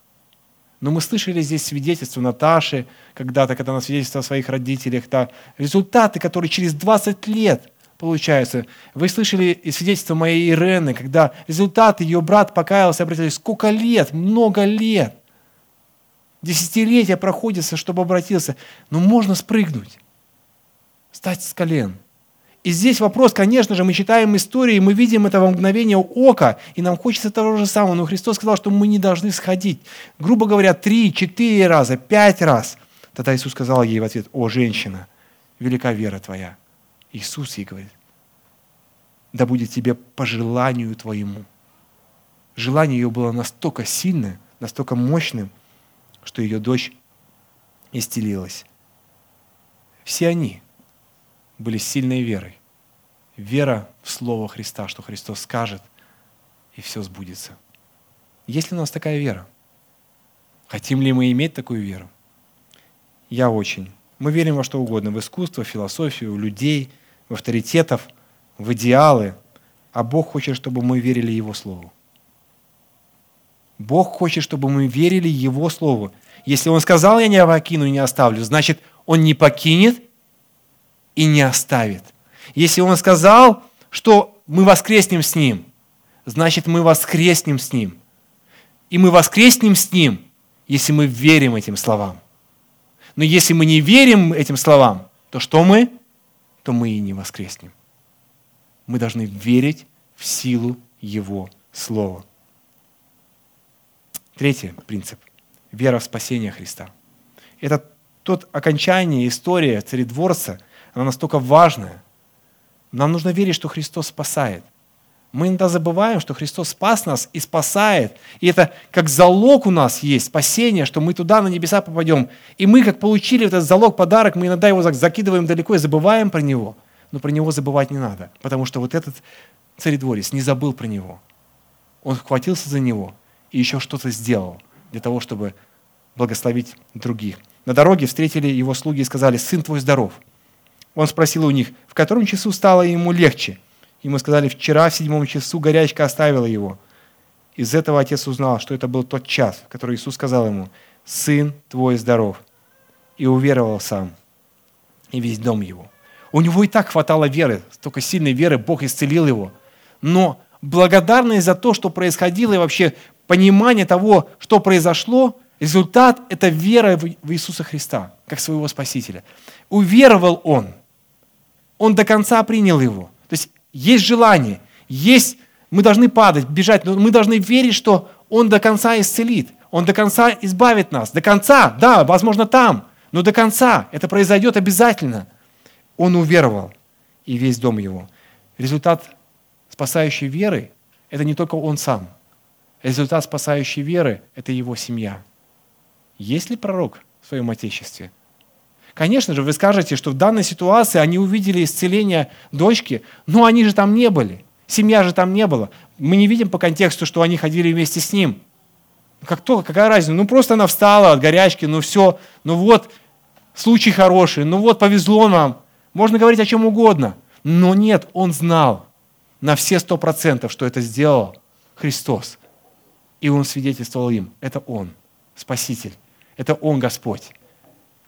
Но мы слышали здесь свидетельство Наташи, когда-то, когда она свидетельствовала о своих родителях, да, результаты, которые через 20 лет получаются. Вы слышали свидетельство моей Ирены, когда результаты, ее брат покаялся, обратились, сколько лет, много лет. Десятилетия проходится, чтобы обратился. Но можно спрыгнуть, стать с колен – и здесь вопрос, конечно же, мы читаем истории, мы видим это во мгновение ока, и нам хочется того же самого. Но Христос сказал, что мы не должны сходить. Грубо говоря, три, четыре раза, пять раз. Тогда Иисус сказал ей в ответ, о, женщина, велика вера твоя. Иисус ей говорит, да будет тебе по желанию твоему. Желание ее было настолько сильное, настолько мощным, что ее дочь исцелилась. Все они были сильной верой. Вера в Слово Христа, что Христос скажет, и все сбудется. Есть ли у нас такая вера? Хотим ли мы иметь такую веру? Я очень. Мы верим во что угодно, в искусство, в философию, в людей, в авторитетов, в идеалы. А Бог хочет, чтобы мы верили Его Слову. Бог хочет, чтобы мы верили Его Слову. Если Он сказал, я не покину и не оставлю, значит, Он не покинет и не оставит. Если Он сказал, что мы воскреснем с Ним, значит, мы воскреснем с Ним. И мы воскреснем с Ним, если мы верим этим словам. Но если мы не верим этим словам, то что мы? То мы и не воскреснем. Мы должны верить в силу Его Слова. Третий принцип – вера в спасение Христа. Это тот окончание, история царедворца, она настолько важная. Нам нужно верить, что Христос спасает. Мы иногда забываем, что Христос спас нас и спасает. И это как залог у нас есть, спасение, что мы туда на небеса попадем. И мы, как получили этот залог, подарок, мы иногда его закидываем далеко и забываем про него. Но про него забывать не надо, потому что вот этот царедворец не забыл про него. Он хватился за него – и еще что-то сделал для того, чтобы благословить других. На дороге встретили его слуги и сказали, «Сын твой здоров». Он спросил у них, в котором часу стало ему легче. Ему сказали, вчера в седьмом часу горячка оставила его. Из этого отец узнал, что это был тот час, в который Иисус сказал ему, «Сын твой здоров». И уверовал сам, и весь дом его. У него и так хватало веры, столько сильной веры, Бог исцелил его. Но благодарность за то, что происходило, и вообще понимание того, что произошло, результат – это вера в Иисуса Христа, как своего Спасителя. Уверовал он, он до конца принял его. То есть есть желание, есть, мы должны падать, бежать, но мы должны верить, что он до конца исцелит, он до конца избавит нас. До конца, да, возможно, там, но до конца это произойдет обязательно. Он уверовал, и весь дом его. Результат спасающей веры – это не только он сам – Результат спасающей веры – это его семья. Есть ли пророк в своем Отечестве? Конечно же, вы скажете, что в данной ситуации они увидели исцеление дочки, но они же там не были. Семья же там не была. Мы не видим по контексту, что они ходили вместе с ним. Как то, какая разница? Ну просто она встала от горячки, ну все, ну вот случай хороший, ну вот повезло нам. Можно говорить о чем угодно. Но нет, он знал на все сто процентов, что это сделал Христос. И он свидетельствовал им, это он, Спаситель, это он Господь.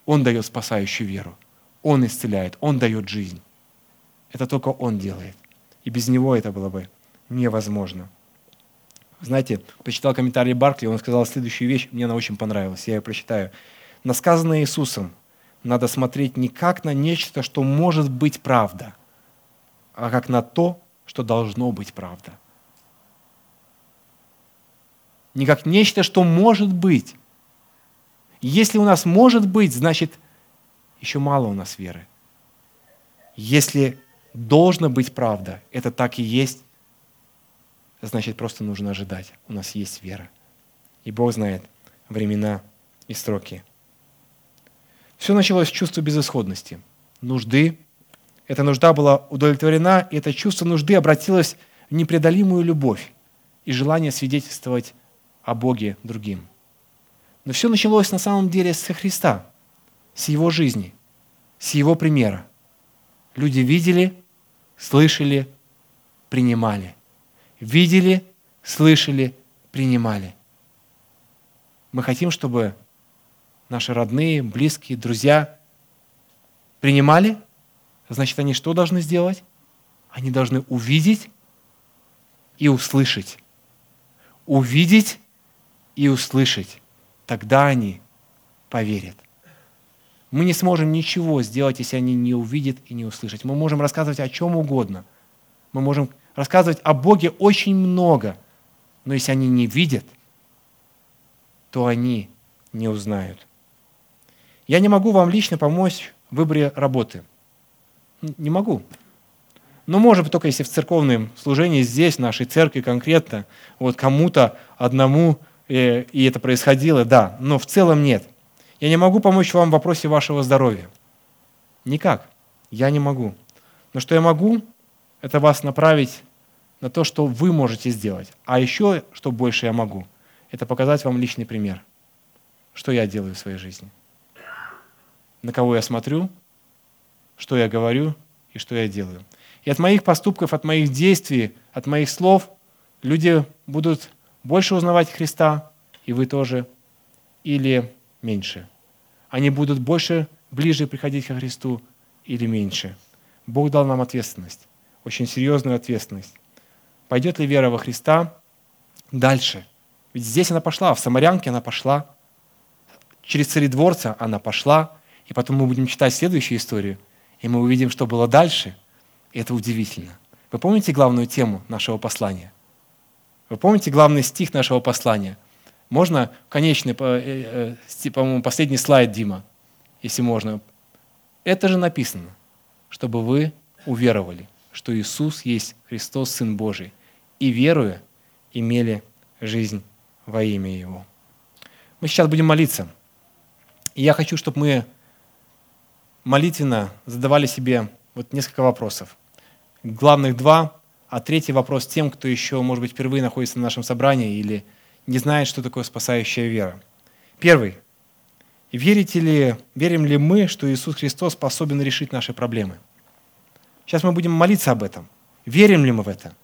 Он дает спасающую веру, он исцеляет, он дает жизнь. Это только он делает. И без него это было бы невозможно. Знаете, прочитал комментарий Баркли, он сказал следующую вещь, мне она очень понравилась, я ее прочитаю. На сказанное Иисусом надо смотреть не как на нечто, что может быть правда, а как на то, что должно быть правда не как нечто, что может быть. Если у нас может быть, значит, еще мало у нас веры. Если должна быть правда, это так и есть, значит, просто нужно ожидать. У нас есть вера. И Бог знает времена и сроки. Все началось с чувства безысходности, нужды. Эта нужда была удовлетворена, и это чувство нужды обратилось в непреодолимую любовь и желание свидетельствовать о Боге другим. Но все началось на самом деле со Христа, с Его жизни, с Его примера. Люди видели, слышали, принимали. Видели, слышали, принимали. Мы хотим, чтобы наши родные, близкие, друзья принимали, значит, они что должны сделать? Они должны увидеть и услышать. Увидеть и услышать. Тогда они поверят. Мы не сможем ничего сделать, если они не увидят и не услышат. Мы можем рассказывать о чем угодно. Мы можем рассказывать о Боге очень много. Но если они не видят, то они не узнают. Я не могу вам лично помочь в выборе работы. Не могу. Но может быть только если в церковном служении здесь, в нашей церкви конкретно, вот кому-то одному и, и это происходило, да, но в целом нет. Я не могу помочь вам в вопросе вашего здоровья. Никак. Я не могу. Но что я могу, это вас направить на то, что вы можете сделать. А еще, что больше я могу, это показать вам личный пример. Что я делаю в своей жизни. На кого я смотрю, что я говорю и что я делаю. И от моих поступков, от моих действий, от моих слов люди будут больше узнавать Христа, и вы тоже, или меньше. Они будут больше, ближе приходить ко Христу или меньше. Бог дал нам ответственность, очень серьезную ответственность. Пойдет ли вера во Христа дальше? Ведь здесь она пошла, в Самарянке она пошла, через царедворца она пошла, и потом мы будем читать следующую историю, и мы увидим, что было дальше. И это удивительно. Вы помните главную тему нашего послания? Вы помните главный стих нашего послания? Можно конечный, э, э, по-моему, последний слайд, Дима, если можно. Это же написано, чтобы вы уверовали, что Иисус есть Христос, Сын Божий, и веруя, имели жизнь во имя Его. Мы сейчас будем молиться. И я хочу, чтобы мы молитвенно задавали себе вот несколько вопросов. Главных два, а третий вопрос тем, кто еще, может быть, впервые находится на нашем собрании или не знает, что такое спасающая вера. Первый. Верите ли, верим ли мы, что Иисус Христос способен решить наши проблемы? Сейчас мы будем молиться об этом. Верим ли мы в это?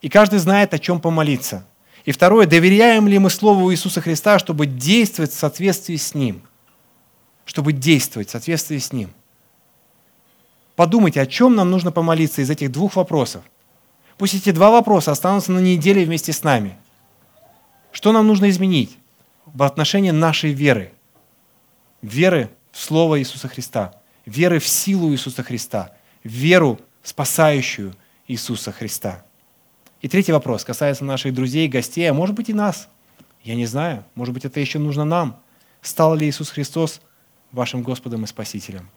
И каждый знает, о чем помолиться. И второе, доверяем ли мы Слову Иисуса Христа, чтобы действовать в соответствии с Ним? Чтобы действовать в соответствии с Ним. Подумайте, о чем нам нужно помолиться из этих двух вопросов. Пусть эти два вопроса останутся на неделе вместе с нами. Что нам нужно изменить в отношении нашей веры? Веры в Слово Иисуса Христа, веры в силу Иисуса Христа, веру, спасающую Иисуса Христа. И третий вопрос касается наших друзей, гостей, а может быть и нас. Я не знаю, может быть это еще нужно нам. Стал ли Иисус Христос вашим Господом и Спасителем?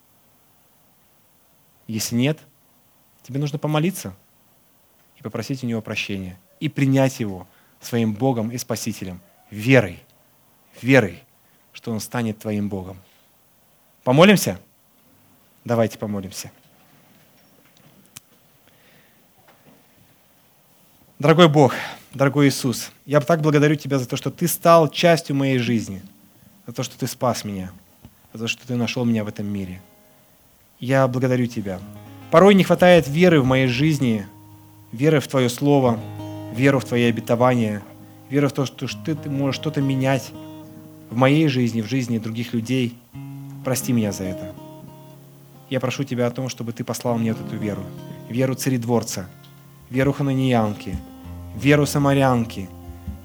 Если нет, тебе нужно помолиться попросить у Него прощения, и принять Его своим Богом и Спасителем, верой, верой, что Он станет твоим Богом. Помолимся? Давайте помолимся. Дорогой Бог, дорогой Иисус, я так благодарю Тебя за то, что Ты стал частью моей жизни, за то, что Ты спас меня, за то, что Ты нашел меня в этом мире. Я благодарю Тебя. Порой не хватает веры в моей жизни, веры в Твое Слово, веру в Твои обетования, веру в то, что Ты, можешь что-то менять в моей жизни, в жизни других людей. Прости меня за это. Я прошу Тебя о том, чтобы Ты послал мне эту веру, веру царедворца – веру хананиянки, веру самарянки.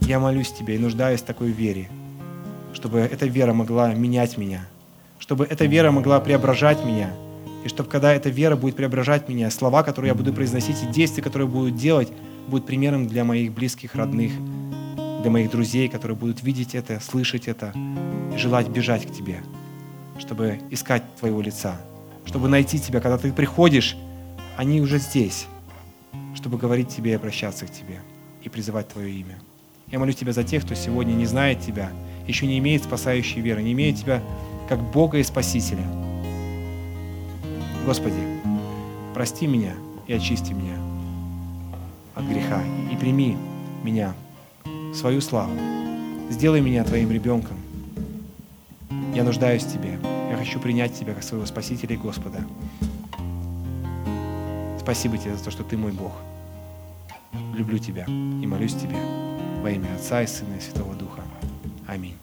Я молюсь Тебе и нуждаюсь в такой вере, чтобы эта вера могла менять меня, чтобы эта вера могла преображать меня, и чтобы когда эта вера будет преображать меня, слова, которые я буду произносить, и действия, которые буду делать, будут примером для моих близких, родных, для моих друзей, которые будут видеть это, слышать это и желать бежать к Тебе, чтобы искать Твоего лица, чтобы найти Тебя, когда Ты приходишь, они уже здесь, чтобы говорить Тебе и обращаться к Тебе и призывать Твое имя. Я молю Тебя за тех, кто сегодня не знает Тебя, еще не имеет спасающей веры, не имеет Тебя как Бога и Спасителя. Господи, прости меня и очисти меня от греха и прими меня свою славу. Сделай меня Твоим ребенком. Я нуждаюсь в Тебе. Я хочу принять Тебя как своего Спасителя и Господа. Спасибо тебе за то, что ты мой Бог. Люблю тебя и молюсь тебе во имя Отца и Сына и Святого Духа. Аминь.